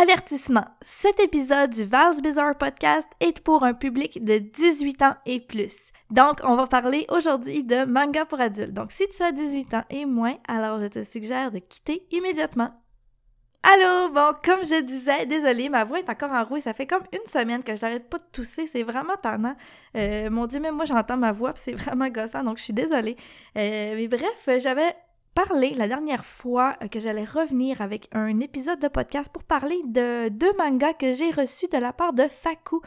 Avertissement. Cet épisode du Vals Bizarre Podcast est pour un public de 18 ans et plus. Donc, on va parler aujourd'hui de manga pour adultes. Donc, si tu as 18 ans et moins, alors je te suggère de quitter immédiatement. Allô, bon, comme je disais, désolée, ma voix est encore en rouille. Ça fait comme une semaine que je n'arrête pas de tousser. C'est vraiment tannant. Euh, mon Dieu, même moi, j'entends ma voix, puis c'est vraiment gossant, donc je suis désolée. Euh, mais bref, j'avais parlé la dernière fois euh, que j'allais revenir avec un épisode de podcast pour parler de deux mangas que j'ai reçus de la part de Faku.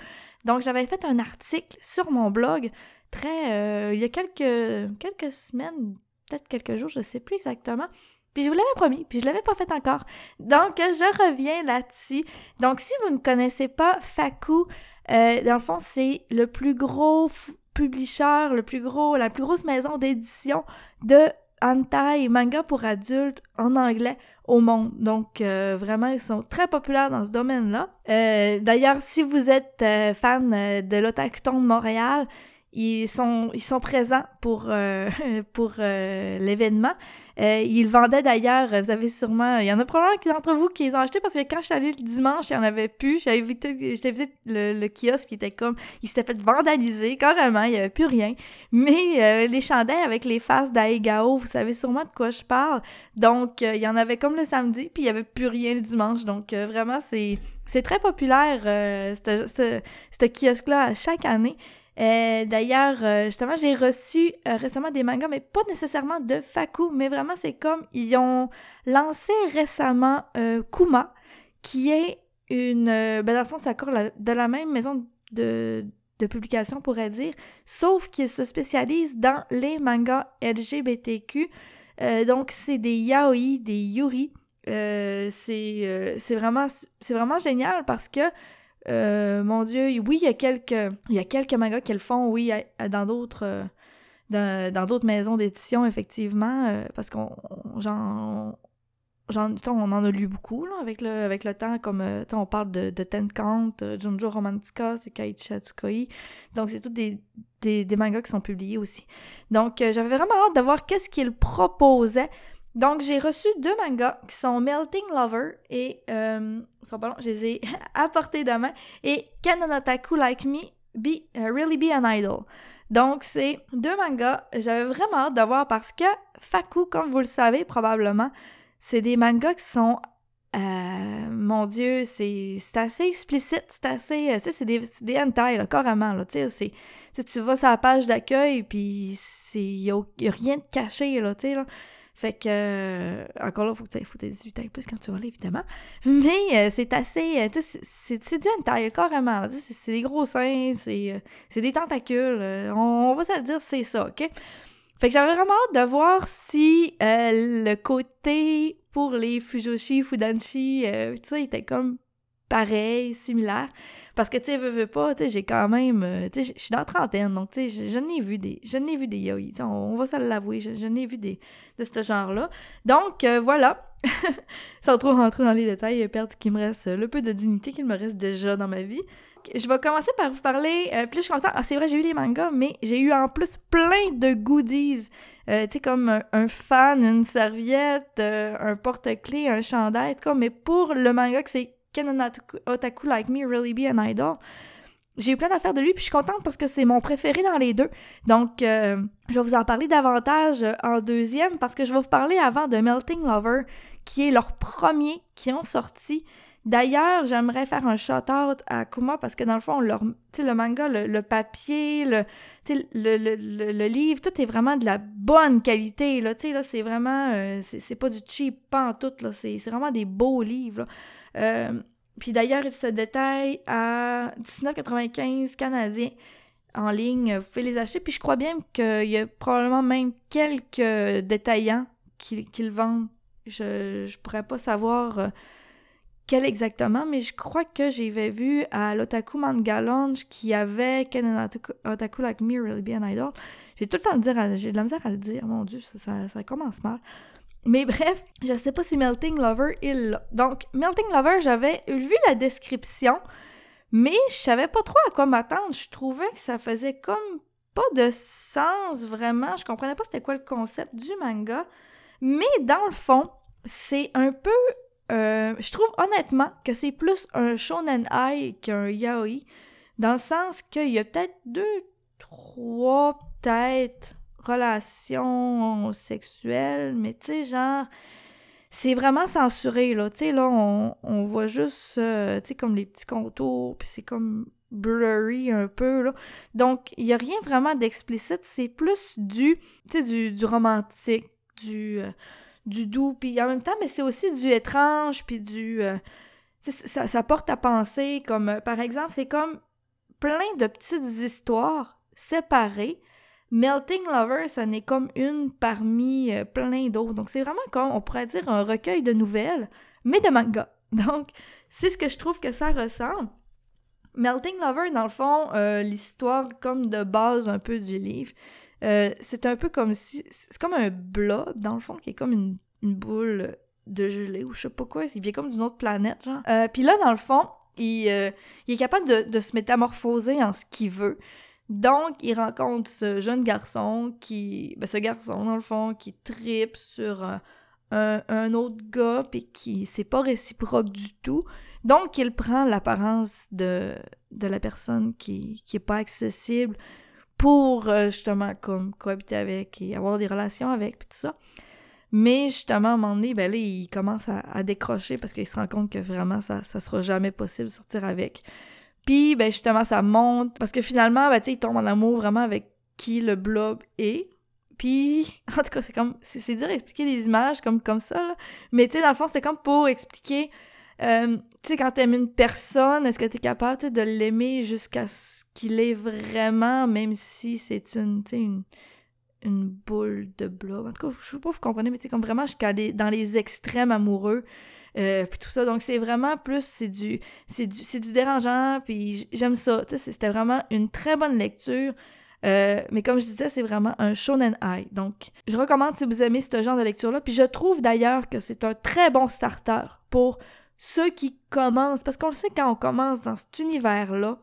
Donc, j'avais fait un article sur mon blog très. Euh, il y a quelques, quelques semaines, peut-être quelques jours, je sais plus exactement. Puis je vous l'avais promis, puis je l'avais pas fait encore. Donc, je reviens là-dessus. Donc, si vous ne connaissez pas Faku, euh, dans le fond, c'est le plus gros publisher, le plus gros, la plus grosse maison d'édition de hentai manga pour adultes en anglais au monde. Donc, euh, vraiment, ils sont très populaires dans ce domaine-là. Euh, d'ailleurs, si vous êtes euh, fan de l'Otakuton de Montréal, ils sont, ils sont présents pour, euh, pour euh, l'événement. Euh, ils vendaient d'ailleurs, vous avez sûrement, il y en a probablement d'entre vous qui les ont achetés parce que quand je suis allée le dimanche, il n'y en avait plus. J'avais visité, visité le, le, kiosque qui était comme, il s'était fait vandaliser carrément, il n'y avait plus rien. Mais les chandelles avec les faces d'Aegao, vous savez sûrement de quoi je parle. Donc, il y en avait comme le samedi, puis il n'y avait plus rien le dimanche. Donc, vraiment, c'est, c'est très populaire, ce kiosque-là, chaque année. Euh, D'ailleurs, euh, justement, j'ai reçu euh, récemment des mangas, mais pas nécessairement de Faku, mais vraiment, c'est comme ils ont lancé récemment Kuma, qui est une. ben, dans le fond, c'est encore de la même maison de, de publication, on pourrait dire, sauf qu'ils se spécialisent dans les mangas LGBTQ. donc, c'est des yaoi, des yuri. c'est vraiment, vraiment génial parce que euh, mon Dieu, oui, il y a quelques, il y a quelques mangas qui le font, oui, dans d'autres, euh, dans, d'autres maisons d'édition, effectivement, euh, parce qu'on, j'en, on en a lu beaucoup, là, avec le, avec le temps, comme, on parle de, de Ten Count, Junjo Romantica, c'est Kaichi Tsukoi, donc c'est tous des, des, des, mangas qui sont publiés aussi. Donc, j'avais vraiment hâte de voir qu'est-ce qu'ils proposaient donc, j'ai reçu deux mangas qui sont Melting Lover et, euh, je les ai apportés demain, et Can Otaku Like Me be, uh, Really Be an Idol. Donc, c'est deux mangas, j'avais vraiment hâte de voir parce que Faku, comme vous le savez probablement, c'est des mangas qui sont euh, mon Dieu, c'est assez explicite, c'est assez... Euh, c'est des, des hentai, là, carrément, là, tu sais, tu vas sur la page d'accueil, puis il n'y a, rien de caché, là, tu. Fait que, euh, encore là, faut que tu aies 18 ans et plus quand tu vas là, évidemment. Mais euh, c'est assez, euh, c'est du hentai, carrément. C'est des gros seins, c'est des tentacules. On, va se le dire, c'est ça, OK? Fait que j'avais vraiment hâte de voir si le côté pour les Fujoshi, Fudanshi, tu sais, était comme pareil, similaire. Parce que, tu sais, veux, veux pas, tu sais, j'ai quand même... Euh, tu sais, je suis dans la trentaine, donc, tu sais, je n'ai vu des... Je n'ai vu des yaoi, on, on, va se l'avouer, je, n'ai vu des... de ce genre-là. Donc, euh, voilà. Sans trop rentrer dans les détails et perdre qu'il me reste... le peu de dignité qu'il me reste déjà dans ma vie. Je vais commencer par vous parler... Euh, plus je suis contente... Ah, c'est vrai, j'ai eu les mangas, mais j'ai eu en plus plein de goodies. Euh, tu sais, comme un, fan, une serviette, un porte-clés, un chandail, tout mais pour le manga que c'est Can an otaku like me really be an idol? J'ai eu plein d'affaires de lui, puis je suis contente parce que c'est mon préféré dans les deux. Donc, euh, je vais vous en parler davantage en deuxième parce que je vais vous parler avant de Melting Lover, qui est leur premier qui ont sorti. D'ailleurs, j'aimerais faire un shout-out à Kuma parce que dans le fond, leur, le manga, le, papier, le, le, le, le, livre, tout est vraiment de la bonne qualité. Là, là, c'est vraiment. Euh, c'est pas du cheap, pas en tout. C'est vraiment des beaux livres. Euh, puis d'ailleurs, il se détaille à 19,95 canadiens en ligne. Vous pouvez les acheter. Puis je crois bien qu'il y a probablement même quelques détaillants qui, le vendent. Je ne pourrais pas savoir euh, quel exactement, mais je crois que j'avais vu à l'Otaku Manga Lounge qui avait Can Otaku Like Me Really Be an Idol. J'ai tout le temps de dire, j'ai de la misère à le dire, mon dieu, ça, ça commence mal. Mais bref, je sais pas si Melting Lover est là. Donc, Melting Lover, j'avais vu la description, mais je savais pas trop à quoi m'attendre. Je trouvais que ça faisait comme pas de sens vraiment. Je comprenais pas c'était quoi le concept du manga. Mais dans le fond, c'est un peu euh, je trouve honnêtement que c'est plus un shonen ai qu'un yaoi, dans le sens qu'il y a peut-être deux, trois, peut-être relations sexuelles, mais tu sais, genre, c'est vraiment censuré, là. Tu sais, là, on, voit juste, euh, tu sais, comme les petits contours, puis c'est comme blurry un peu, là. Donc, il n'y a rien vraiment d'explicite, c'est plus du, tu sais, du, du romantique, du, euh, du doux, puis en même temps, mais c'est aussi du étrange, puis du... Euh, ça, ça, porte à penser, comme, par exemple, c'est comme plein de petites histoires séparées, Melting Lover, ça n'est comme une parmi euh, plein d'autres. Donc, c'est vraiment comme, on pourrait dire, un recueil de nouvelles, mais de manga. Donc, c'est ce que je trouve que ça ressemble. Melting Lover, dans le fond, euh, l'histoire comme de base un peu du livre, euh, c'est un peu comme si... C'est comme un blob, dans le fond, qui est comme une, boule de gelée ou je sais pas quoi. Il vient comme d'une autre planète, genre. Puis là, dans le fond, il, est capable de, se métamorphoser en ce qu'il veut. Donc, il rencontre ce jeune garçon qui, ben, ce garçon dans le fond, qui tripe sur euh, un, autre gars puis qui c'est pas réciproque du tout. Donc, il prend l'apparence de, de la personne qui, qui est pas accessible pour euh, justement cohabiter avec et avoir des relations avec puis tout ça. Mais justement, à un moment donné, ben il commence à, décrocher parce qu'il se rend compte que vraiment, ça, ça sera jamais possible de sortir avec. Puis, ben justement, ça monte. Parce que finalement, ben, tu sais, il tombe en amour vraiment avec qui le blob est. Puis, en tout cas, c'est comme. C'est dur à expliquer des images comme, comme ça, là. Mais tu sais, dans le fond, c'était comme pour expliquer. Euh, tu sais, quand t'aimes une personne, est-ce que t'es capable de l'aimer jusqu'à ce qu'il est vraiment, même si c'est une, une, une boule de blob? En tout cas, je sais pas si vous comprenez, mais c'est comme vraiment jusqu'à dans les extrêmes amoureux. Euh, puis tout ça. Donc, c'est vraiment plus, c'est du, c'est du, c'est du dérangeant, puis j'aime ça. C'était vraiment une très bonne lecture. Euh, mais comme je disais, c'est vraiment un shonen high. Donc, je recommande si vous aimez ce genre de lecture-là. Puis je trouve d'ailleurs que c'est un très bon starter pour ceux qui commencent. Parce qu'on le sait, quand on commence dans cet univers-là,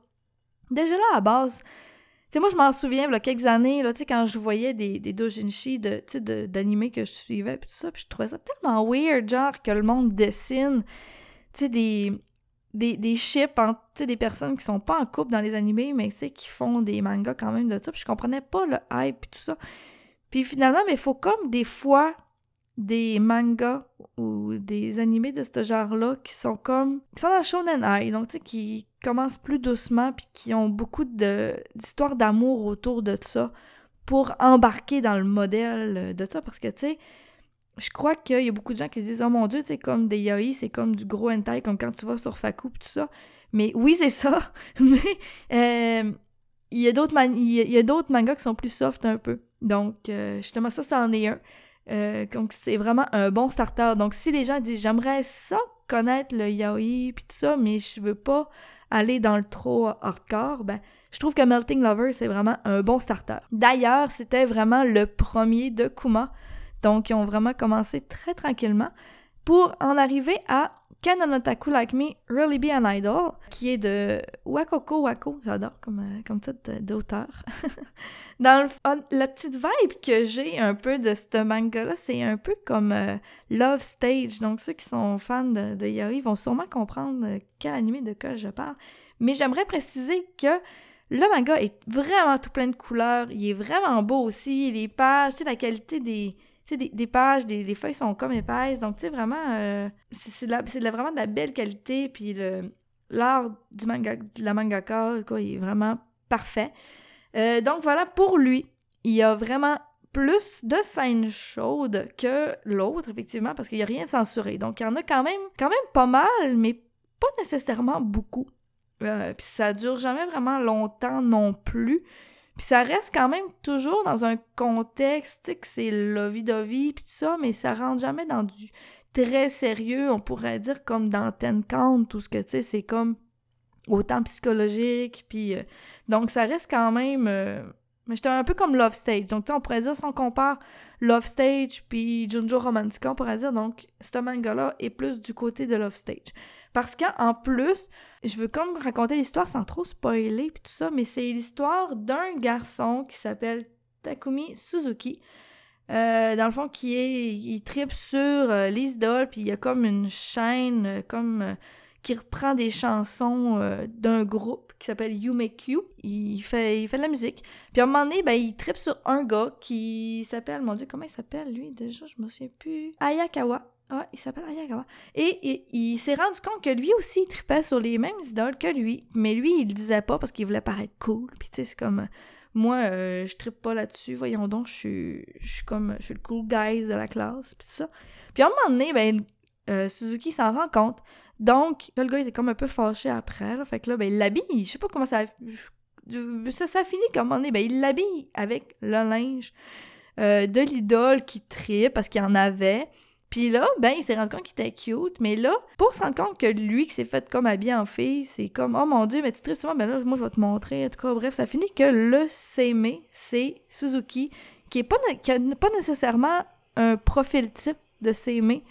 déjà là, à base, sais, moi, je m'en souviens, il quelques années, là, tu sais, quand je voyais des, des dojinshi de, d'animés que je suivais, puis ça, puis je trouvais ça tellement weird, genre, que le monde dessine, tu sais, des, des, des entre, des personnes qui sont pas en couple dans les animés, mais, tu sais, qui font des mangas quand même de ça, puis je comprenais pas le hype, puis tout ça. Puis finalement, mais il faut comme des fois des mangas ou des animés de ce genre-là qui sont comme... qui sont dans le shonen ai, donc tu sais, qui commencent plus doucement puis qui ont beaucoup d'histoires d'amour autour de ça pour embarquer dans le modèle de ça, parce que tu sais, je crois qu'il y a beaucoup de gens qui se disent « Oh mon Dieu, c'est comme des yaoi, c'est comme du gros hentai, comme quand tu vas sur Faku tout ça. » Mais oui, c'est ça, mais il y a d'autres mangas qui sont plus soft un peu. Donc, euh, justement, ça, ça en est un. Euh, donc, c'est vraiment un bon starter. Donc, si les gens disent j'aimerais ça connaître le yaoi puis tout ça, mais je veux pas aller dans le trop hardcore, ben, je trouve que Melting Lover, c'est vraiment un bon starter. D'ailleurs, c'était vraiment le premier de Kuma. Donc, ils ont vraiment commencé très tranquillement pour en arriver à Can an otaku like me really be an idol? qui est de Wakoko Wako, j'adore comme, euh, comme titre d'auteur. Dans le, la petite vibe que j'ai un peu de ce manga-là, c'est un peu comme euh, Love Stage. Donc ceux qui sont fans de, de vont sûrement comprendre euh, quel animé de quoi je parle. Mais j'aimerais préciser que le manga est vraiment tout plein de couleurs. Il est vraiment beau aussi. Les pages, tu sais, la qualité des des, pages, des, feuilles sont comme épaisses. Donc, tu sais, vraiment, euh, c'est vraiment de la belle qualité. Puis l'art du manga, de la mangaka, quoi, il est vraiment parfait. Euh, donc, voilà, pour lui, il y a vraiment plus de scènes chaudes que l'autre, effectivement, parce qu'il n'y a rien de censuré. Donc, il y en a quand même, quand même pas mal, mais pas nécessairement beaucoup. Euh, puis ça dure jamais vraiment longtemps non plus. Puis ça reste quand même toujours dans un contexte, que c'est lovey-dovey puis tout ça, mais ça rentre jamais dans du très sérieux, on pourrait dire comme dans Ten Count, tout ce que, tu sais, c'est comme autant psychologique, puis... Euh, donc ça reste quand même... Euh, mais j'étais un peu comme Love Stage. Donc, tu sais, on pourrait dire, si on compare Love Stage puis Junjo Romantica, on pourrait dire, donc, ce manga-là est plus du côté de Love Stage. Parce qu'en plus, je veux comme raconter l'histoire sans trop spoiler puis tout ça, mais c'est l'histoire d'un garçon qui s'appelle Takumi Suzuki. Euh, dans le fond, qui est. Il tripe sur euh, les idoles, puis il y a comme une chaîne, euh, comme. euh, qui reprend des chansons d'un groupe qui s'appelle You Make You. Il fait, il fait de la musique. Puis à un moment donné, ben, il tripe sur un gars qui s'appelle. Mon Dieu, comment il s'appelle lui déjà Je me souviens plus. Ayakawa. Ah, il s'appelle Ayakawa. Et, il s'est rendu compte que lui aussi, il tripait sur les mêmes idoles que lui. Mais lui, il le disait pas parce qu'il voulait paraître cool. Puis tu sais, c'est comme. Moi, euh, je trippe pas là-dessus. Voyons donc, je suis, comme. Je suis le cool guy de la classe. Puis ça. Puis à un moment donné, ben, euh, Suzuki s'en rend compte. Donc, là, le gars, il était comme un peu fâché après. Fait que là, ben, il l'habille. Je sais pas comment ça. ça, ça finit comme un moment donné. Ben, il l'habille avec le linge euh, de l'idole qui tripe parce qu'il en avait. Puis là, ben, il s'est rendu compte qu'il était cute, mais là, pour se rendre compte que lui qui s'est fait comme habillé en fille, c'est comme, oh mon dieu, mais tu tripes souvent, ben là, moi, je vais te montrer. En tout cas, bref, ça finit que le Seimei, c'est Suzuki, qui est pas, nécessairement un profil type de Seimei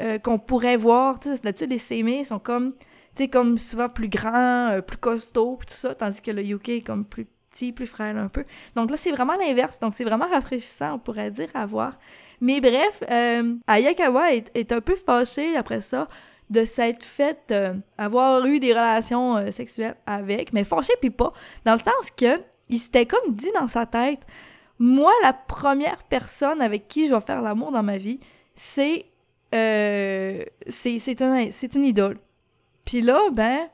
euh, qu'on pourrait voir. D'habitude, les Seimei sont comme, tu sais, comme souvent plus grands, euh, plus costauds, tout ça, tandis que le UK est comme plus petit, plus frêle un peu. Donc là, c'est vraiment l'inverse. Donc c'est vraiment rafraîchissant, on pourrait dire, à voir. Mais bref, euh, Ayakawa est, un peu fâché après ça de s'être fait euh, avoir eu des relations euh, sexuelles avec, mais fâché puis pas, dans le sens que il s'était comme dit dans sa tête, moi la première personne avec qui je vais faire l'amour dans ma vie, c'est euh, c'est une idole. Puis là, ben,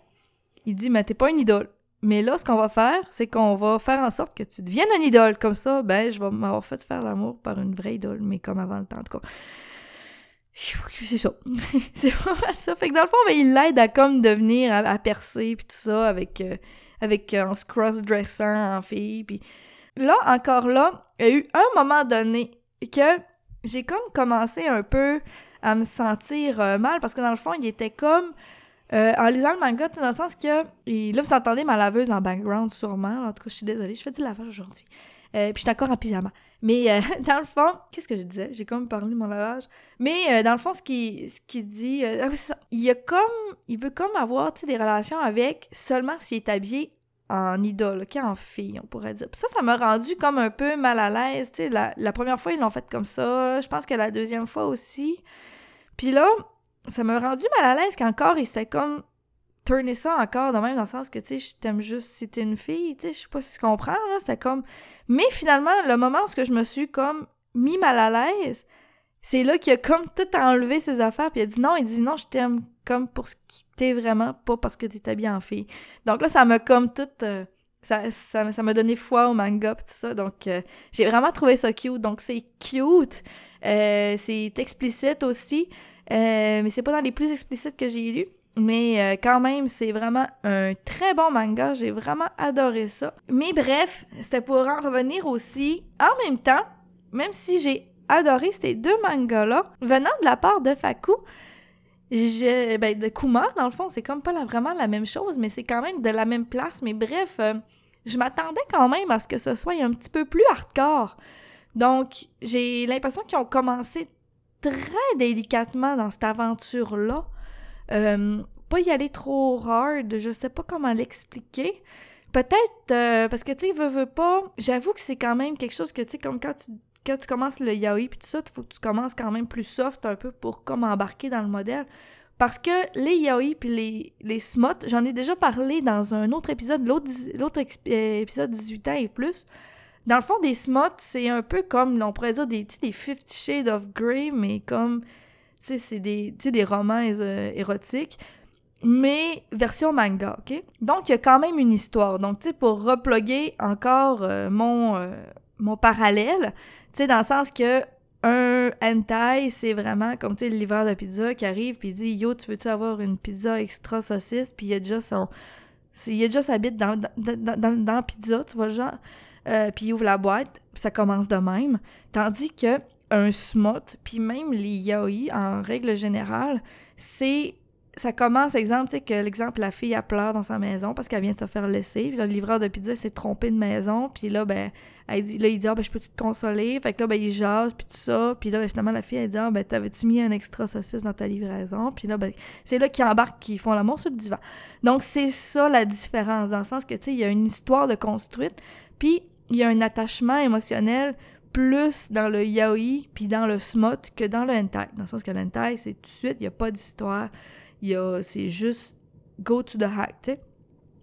il dit, mais t'es pas une idole. Mais là, ce qu'on va faire, c'est qu'on va faire en sorte que tu deviennes une idole. Comme ça, ben, je vais m'avoir fait faire l'amour par une vraie idole, mais comme avant le temps, en tout cas. C'est ça. c'est vraiment ça. Fait que dans le fond, ben, il l'aide à comme devenir, à, à percer, puis tout ça, avec, euh, avec euh, en se cross-dressant en fille. Puis là, encore là, il y a eu un moment donné que j'ai comme commencé un peu à me sentir euh, mal, parce que dans le fond, il était comme... Euh, en lisant le manga, dans le sens que. Là, vous entendez ma laveuse en background, sûrement. En tout cas, je suis désolée, je fais du lavage aujourd'hui. Euh, puis je suis encore en pyjama. Mais euh, dans le fond, qu'est-ce que je disais? J'ai comme parlé de mon lavage. Mais dans le fond, ce qu'il ce dit, ah il a comme. Il veut comme avoir des relations avec seulement s'il est habillé en idole, ok, en fille, on pourrait dire. Puis ça, ça m'a rendu comme un peu mal à l'aise. La, la première fois, ils l'ont fait comme ça. Je pense que la deuxième fois aussi. Puis là, ça m'a rendu mal à l'aise qu'encore, il s'était comme tourné ça encore de même dans le sens que, tu sais, je t'aime juste si t'es une fille, tu sais, je sais pas si tu comprends, là, c'était comme... Mais finalement, le moment où je me suis comme mis mal à l'aise, c'est là qu'il a comme tout enlevé ses affaires, puis il a dit non, il dit non, je t'aime comme pour ce qui t'es vraiment, pas parce que t'es habillée en fille. Donc là, ça m'a comme tout... euh, ça, ça, ça m'a donné foi au manga pis tout ça, donc euh, j'ai vraiment trouvé ça cute. Donc c'est cute, euh, c'est explicite aussi, euh, mais c'est pas dans les plus explicites que j'ai lus. Mais euh, quand même, c'est vraiment un très bon manga. J'ai vraiment adoré ça. Mais bref, c'était pour en revenir aussi. En même temps, même si j'ai adoré ces deux mangas-là, venant de la part de Faku, je, ben, de Kumar, dans le fond, c'est comme pas la- vraiment la même chose, mais c'est quand même de la même place. Mais bref, euh, je m'attendais quand même à ce que ce soit un petit peu plus hardcore. Donc, j'ai l'impression qu'ils ont commencé très délicatement dans cette aventure-là. Euh, pas y aller trop hard, je sais pas comment l'expliquer. Peut-être euh, parce que tu sais, veux, pas. J'avoue que c'est quand même quelque chose que tu sais, comme quand tu, quand commences le yaoi puis tout ça, il faut que tu commences quand même plus soft un peu pour comme embarquer dans le modèle. Parce que les yaoi puis les, les smots, j'en ai déjà parlé dans un autre épisode, l'autre euh, épisode 18 ans et plus. Dans le fond, des smots, c'est un peu comme, on pourrait dire, des, des Fifty Shades of Grey, mais comme, tu sais, c'est des, des romans érotiques, mais version manga, OK? Donc, il y a quand même une histoire. Donc, tu sais, pour reploguer encore euh, mon, euh, mon parallèle, tu sais, dans le sens que un hentai, c'est vraiment comme, tu sais, le livreur de pizza qui arrive puis dit « Yo, tu veux-tu avoir une pizza extra saucisse? » Puis il y a déjà son... Il y a déjà sa bite dans, dans, dans, dans, dans la pizza, tu vois, genre... Euh, puis il ouvre la boîte, ça commence de même. Tandis que un smut, puis même les yaoi, en règle générale, c'est... Ça commence, exemple, que l'exemple, la fille, elle pleure dans sa maison parce qu'elle vient de se faire laisser. Puis le livreur de pizza s'est trompé de maison. Puis là, ben, elle dit, là, il dit, ah, ben, je peux-tu te consoler? Fait que là, ben, il jase, puis tout ça. Puis là, ben, finalement, la fille, elle dit, ah, ben, t'avais-tu mis un extra saucisse dans ta livraison? Puis là, c'est là qu'ils embarquent, qu'ils font l'amour sur le divan. Donc, c'est ça la différence, dans le sens que, tu sais, il y a une histoire de construite, puis il y a un attachement émotionnel plus dans le yaoi puis dans le smut que dans le hentai. Dans le sens que le hentai, c'est tout de suite, il n'y a pas d'histoire. C'est juste go to the hack, tu sais.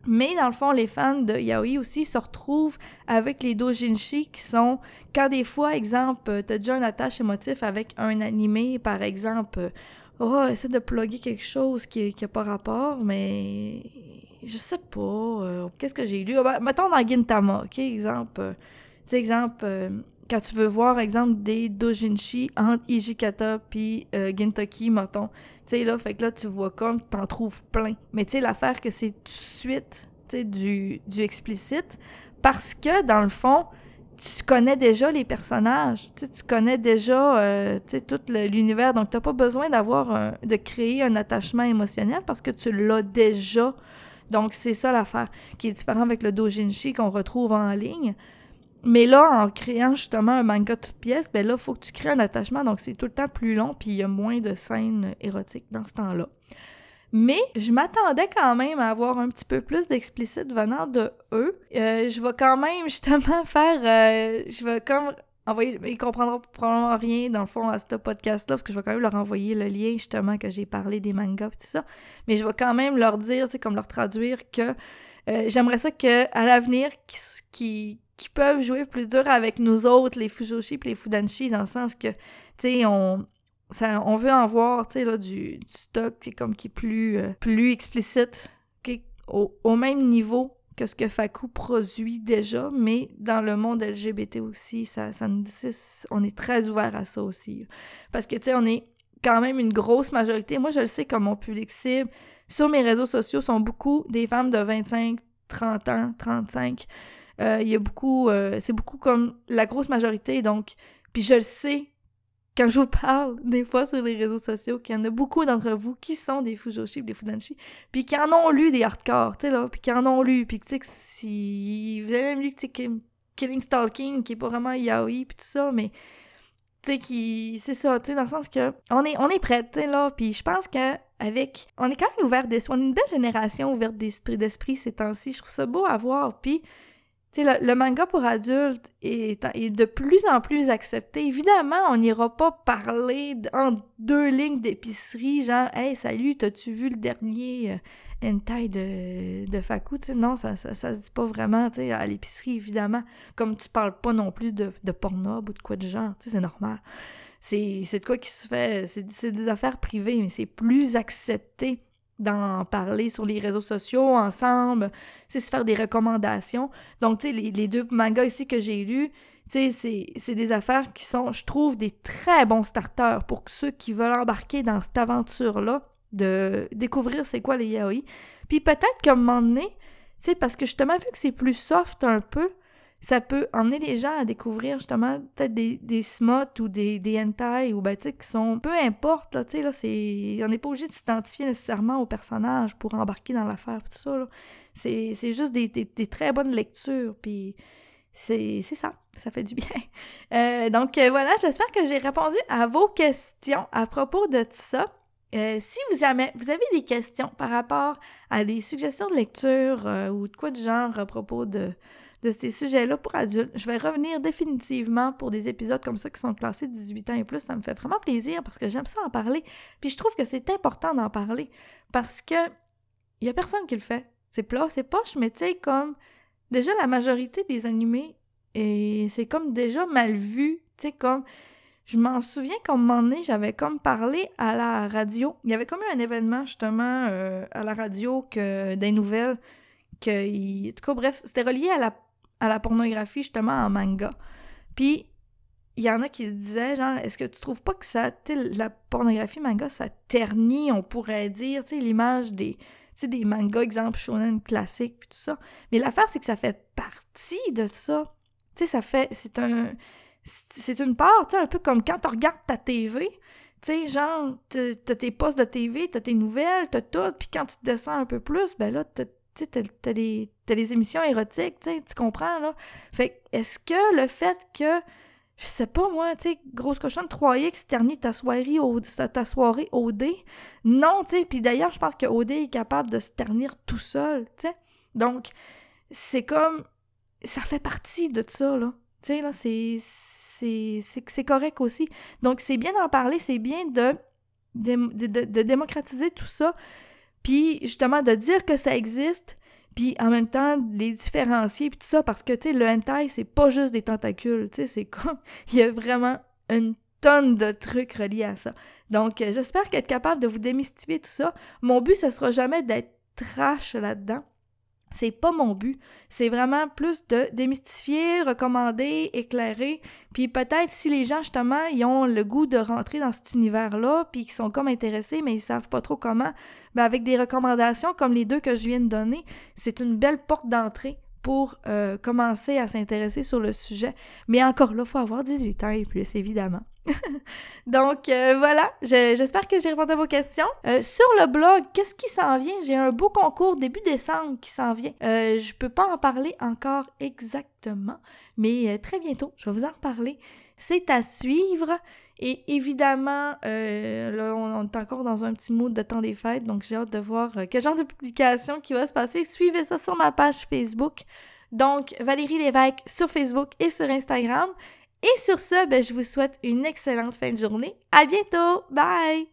Mais dans le fond, les fans de yaoi aussi se retrouvent avec les dojinshi qui sont, quand des fois, exemple, t'as déjà un attache émotif avec un animé, par exemple, oh, essaie de plugger quelque chose qui n'a pas rapport, mais je sais pas. Euh, qu'est-ce que j'ai lu? Ah, ben, mettons dans Gintama, ok, exemple. Euh, tu sais, exemple, euh, quand tu veux voir, exemple, des dojinshi entre Ijikata puis Gintoki, mettons. Tu sais, là, fait que là, tu vois comme, t'en trouves plein. Mais tu sais, l'affaire que c'est tout de suite, tu sais, du, explicite, parce que, dans le fond, tu connais déjà les personnages, tu, connais déjà euh, tout l'univers, donc tu n'as pas besoin d'avoir de créer un attachement émotionnel parce que tu l'as déjà. Donc c'est ça l'affaire qui est différent avec le dojinshi qu'on retrouve en ligne. Mais là, en créant justement un manga toute pièce, ben là, il faut que tu crées un attachement, donc c'est tout le temps plus long, puis il y a moins de scènes érotiques dans ce temps-là. Mais je m'attendais quand même à avoir un petit peu plus d'explicite venant de eux. Euh, je vais quand même justement faire... Euh, je vais comme envoyer... Ils comprendront probablement rien dans le fond à ce podcast-là, parce que je vais quand même leur envoyer le lien justement que j'ai parlé des mangas et tout ça. Mais je vais quand même leur dire, sais, comme leur traduire que euh, j'aimerais ça qu'à l'avenir, qui, qui peuvent jouer plus dur avec nous autres, les Fujoshi et les Fudanshi, dans le sens que, tu sais, on, on veut en voir, tu sais, là, du, stock qui est comme qui est plus, euh, plus explicite, qui au, même niveau que ce que Faku produit déjà, mais dans le monde LGBT aussi, ça, ça on est très ouvert à ça aussi. Parce que, tu sais, on est quand même une grosse majorité. Moi, je le sais comme mon public cible, sur mes réseaux sociaux, sont beaucoup des femmes de 25, 30 ans, 35. Euh, il y a beaucoup, euh, c'est beaucoup comme la grosse majorité, donc, puis je le sais quand je vous parle des fois sur les réseaux sociaux qu'il y en a beaucoup d'entre vous qui sont des Fujoshi des Fudanshi, puis qui en ont lu des hardcore, tu sais, là, puis qui en ont lu, puis tu sais que si... Vous avez même lu, que Killing Stalking, qui est pas vraiment yaoi, puis tout ça, mais tu sais, qui... C'est ça, tu sais, dans le sens que on est, on est prêts, tu sais, là, puis je pense que avec... On est quand même ouvert d'esprit, on est une belle génération ouverte d'esprit, d'esprit ces temps-ci, je trouve ça beau à voir, puis le, manga pour adultes est, de plus en plus accepté. Évidemment, on n'ira pas parler en deux lignes d'épicerie, genre « Hey, salut, t'as-tu vu le dernier euh, de, de Faku? » Non, ça, ça, se dit pas vraiment à l'épicerie, évidemment. Comme tu parles pas non plus de, de porno ou de quoi de genre, c'est normal. C'est de quoi qui se fait... C'est des affaires privées, mais c'est plus accepté d'en parler sur les réseaux sociaux ensemble, c'est se faire des recommandations. Donc, tu sais, les, deux mangas ici que j'ai lus, tu sais, c'est des affaires qui sont, je trouve, des très bons starters pour ceux qui veulent embarquer dans cette aventure-là, de découvrir c'est quoi les yaoi. Puis peut-être qu'à un moment donné, tu sais, parce que justement, vu que c'est plus soft un peu, ça peut emmener les gens à découvrir justement peut-être des, des smots ou des, des hentai ou ben tu sais qui sont peu importe là tu sais là c'est on n'est pas obligé de s'identifier nécessairement au personnage pour embarquer dans l'affaire tout ça là. C'est, juste des, des, très bonnes lectures puis c'est, ça ça fait du bien. Euh, donc euh, voilà j'espère que j'ai répondu à vos questions à propos de tout ça. Euh, si vous avez, vous avez des questions par rapport à des suggestions de lecture ou de quoi du genre à propos de, de ces sujets-là pour adultes. Je vais revenir définitivement pour des épisodes comme ça qui sont classés 18 ans et plus. Ça me fait vraiment plaisir parce que j'aime ça en parler. Puis je trouve que c'est important d'en parler parce que il y a personne qui le fait. C'est plat, c'est poche, mais tu sais, comme déjà la majorité des animés, et c'est comme déjà mal vu. Tu sais, comme je m'en souviens qu'à un moment donné, j'avais comme parlé à la radio. Il y avait comme eu un événement justement euh, à la radio que des nouvelles que, en tout cas, bref, c'était relié à la à la pornographie, justement, en manga. Puis, il y en a qui disaient, genre, est-ce que tu trouves pas que ça, la pornographie manga, ça ternit, on pourrait dire, tu l'image des, des mangas, exemple, shonen classiques, puis tout ça. Mais l'affaire, c'est que ça fait partie de ça. Tu ça fait, c'est un, c'est une part, tu un peu comme quand tu regardes ta TV, tu sais, genre, t'as tes postes de TV, t'as tes nouvelles, t'as tout, puis quand tu te descends un peu plus, ben là, tu sais, t'as les, émissions érotiques, tu comprends, là? Fait est-ce que le fait que, je sais pas moi, tu sais, grosse cochonne 3X ternit ta soirée, au, ta soirée OD, non, tu puis d'ailleurs, je pense que OD est capable de se ternir tout seul, tu sais. Donc, c'est comme, ça fait partie de ça, là. Tu là, c'est correct aussi. Donc, c'est bien d'en parler, c'est bien de, de, démocratiser tout ça, puis justement de dire que ça existe, puis en même temps les différencier, puis tout ça, parce que, tu sais, le hentai, c'est pas juste des tentacules, tu sais, c'est comme... Il y a vraiment une tonne de trucs reliés à ça. Donc, euh, j'espère qu'être capable de vous démystifier tout ça. Mon but, ce sera jamais d'être trash là-dedans. C'est pas mon but. C'est vraiment plus de démystifier, recommander, éclairer. Puis peut-être si les gens, justement, ils ont le goût de rentrer dans cet univers-là, puis qu'ils sont comme intéressés, mais ils savent pas trop comment, ben avec des recommandations comme les deux que je viens de donner, c'est une belle porte d'entrée pour euh, commencer à s'intéresser sur le sujet. Mais encore là, il faut avoir 18 ans et plus, évidemment. Donc euh, voilà, j'espère que j'ai répondu à vos questions. Euh, sur le blog, qu'est-ce qui s'en vient? J'ai un beau concours début décembre qui s'en vient. je peux pas en parler encore exactement, mais très bientôt, je vais vous en reparler. C'est à suivre. Et évidemment, là, on, est encore dans un petit mood de temps des fêtes, donc j'ai hâte de voir quel genre de publication qui va se passer. Suivez ça sur ma page Facebook. Donc, Valérie Lévesque sur Facebook et sur Instagram. Et sur ce, ben, je vous souhaite une excellente fin de journée. À bientôt! Bye!